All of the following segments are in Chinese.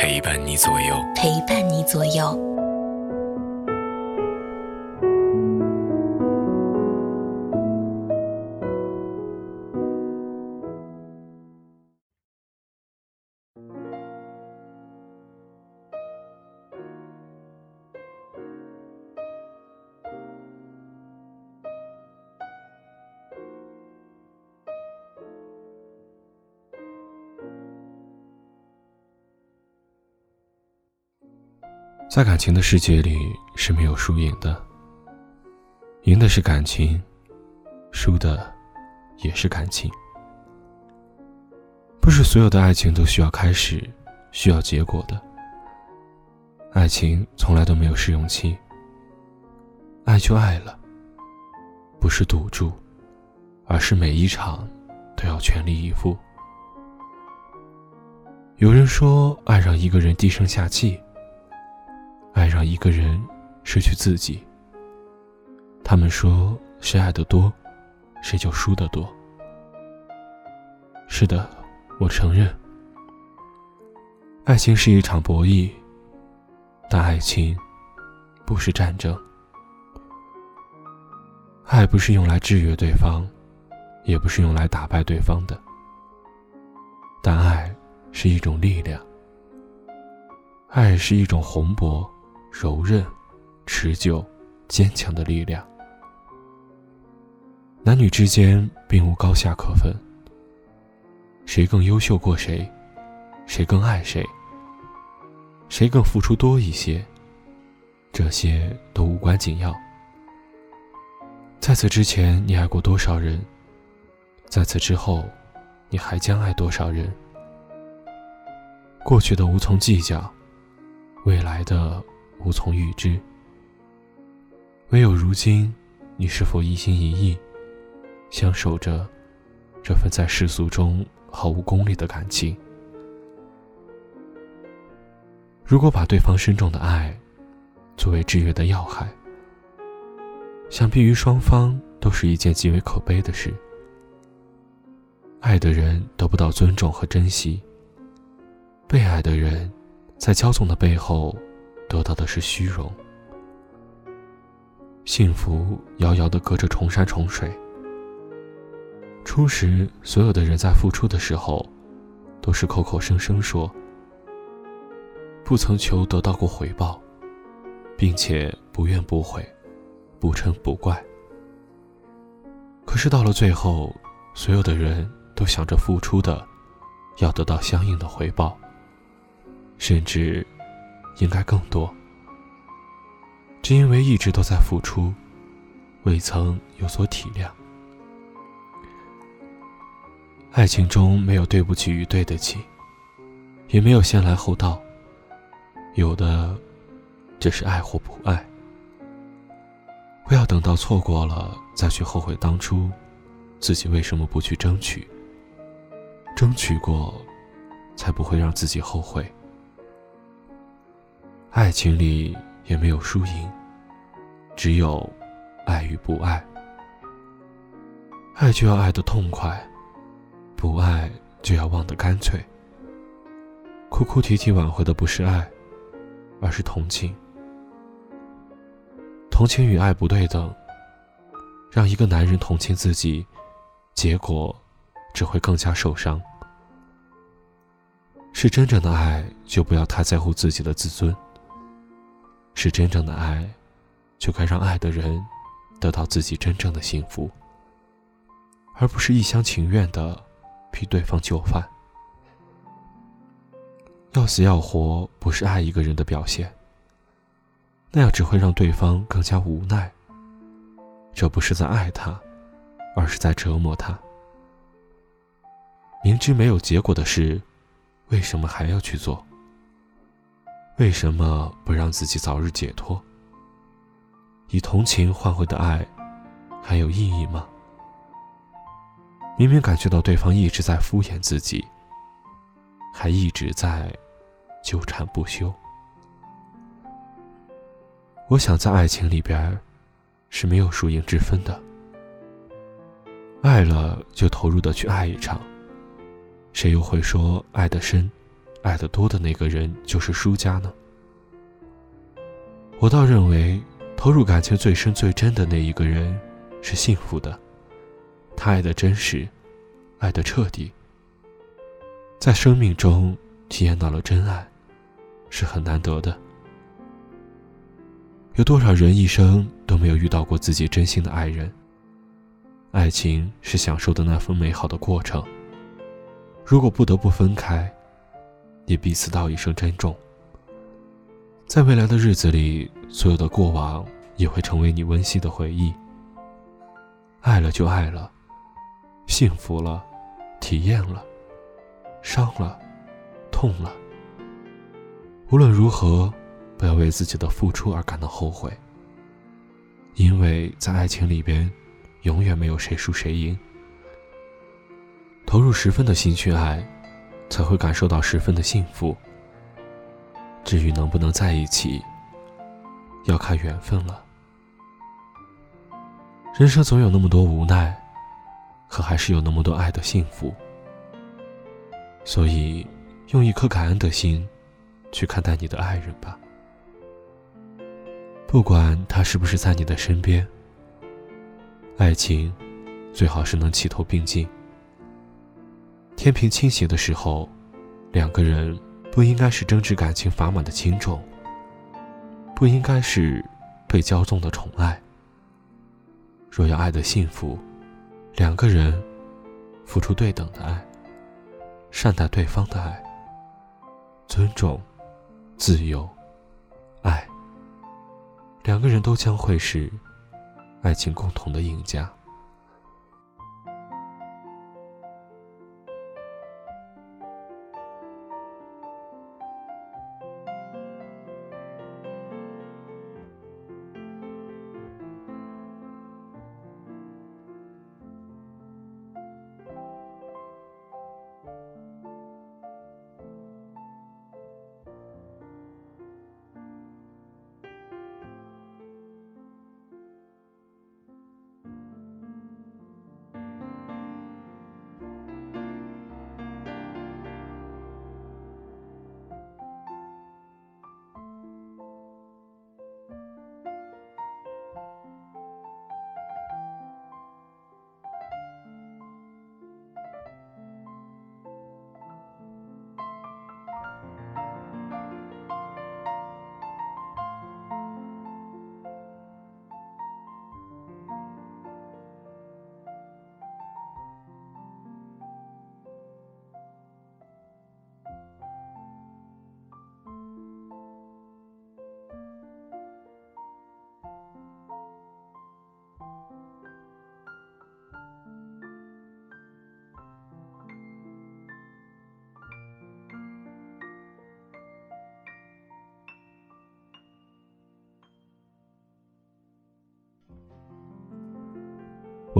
陪伴你左右。陪伴你左右。在感情的世界里是没有输赢的，赢的是感情，输的也是感情。不是所有的爱情都需要开始，需要结果的。爱情从来都没有试用期，爱就爱了，不是赌注，而是每一场都要全力以赴。有人说，爱让一个人低声下气，爱让一个人失去自己。他们说，谁爱得多，谁就输得多。是的，我承认，爱情是一场博弈，但爱情不是战争。爱不是用来制约对方，也不是用来打败对方的，但爱。是一种力量，爱是一种宏博、柔韧、持久、坚强的力量。男女之间并无高下可分，谁更优秀过谁，谁更爱谁，谁更付出多一些，这些都无关紧要。在此之前，你爱过多少人？在此之后，你还将爱多少人？过去的无从计较，未来的无从预知。唯有如今，你是否一心一意，相守着这份在世俗中毫无功利的感情？如果把对方深重的爱作为制约的要害，想必于双方都是一件极为可悲的事。爱的人得不到尊重和珍惜。被爱的人，在骄纵的背后，得到的是虚荣。幸福遥遥的隔着重山重水。初时，所有的人在付出的时候，都是口口声声说，不曾求得到过回报，并且不怨不悔，不嗔不怪。可是到了最后，所有的人都想着付出的，要得到相应的回报。甚至，应该更多。只因为一直都在付出，未曾有所体谅。爱情中没有对不起与对得起，也没有先来后到。有的，只是爱或不爱。不要等到错过了再去后悔当初，自己为什么不去争取。争取过，才不会让自己后悔。爱情里也没有输赢，只有爱与不爱。爱就要爱得痛快，不爱就要忘得干脆。哭哭啼啼挽回的不是爱，而是同情。同情与爱不对等，让一个男人同情自己，结果只会更加受伤。是真正的爱，就不要太在乎自己的自尊。是真正的爱，就该让爱的人得到自己真正的幸福，而不是一厢情愿的替对方就范。要死要活不是爱一个人的表现，那样只会让对方更加无奈。这不是在爱他，而是在折磨他。明知没有结果的事，为什么还要去做？为什么不让自己早日解脱？以同情换回的爱，还有意义吗？明明感觉到对方一直在敷衍自己，还一直在纠缠不休。我想在爱情里边，是没有输赢之分的。爱了就投入的去爱一场。谁又会说爱的深、爱的多的那个人就是输家呢？我倒认为，投入感情最深、最真的那一个人是幸福的。他爱的真实，爱的彻底，在生命中体验到了真爱，是很难得的。有多少人一生都没有遇到过自己真心的爱人？爱情是享受的那份美好的过程。如果不得不分开，也彼此道一声珍重。在未来的日子里，所有的过往也会成为你温馨的回忆。爱了就爱了，幸福了，体验了，伤了，痛了。无论如何。不要为自己的付出而感到后悔，因为在爱情里边，永远没有谁输谁赢。投入十分的心去爱，才会感受到十分的幸福。至于能不能在一起，要看缘分了。人生总有那么多无奈，可还是有那么多爱的幸福。所以，用一颗感恩的心，去看待你的爱人吧。不管他是不是在你的身边，爱情最好是能齐头并进。天平倾斜的时候，两个人不应该是争执感情砝码的轻重，不应该是被骄纵的宠爱。若要爱的幸福，两个人付出对等的爱，善待对方的爱，尊重、自由、爱。两个人都将会是爱情共同的赢家。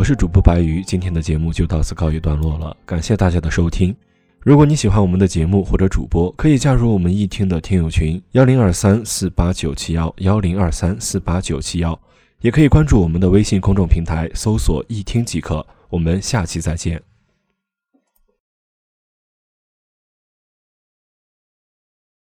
我是主播白鱼，今天的节目就到此告一段落了，感谢大家的收听。如果你喜欢我们的节目或者主播，可以加入我们一听的听友群幺零二三四八九七幺幺零二三四八九七幺，也可以关注我们的微信公众平台，搜索一听即可。我们下期再见。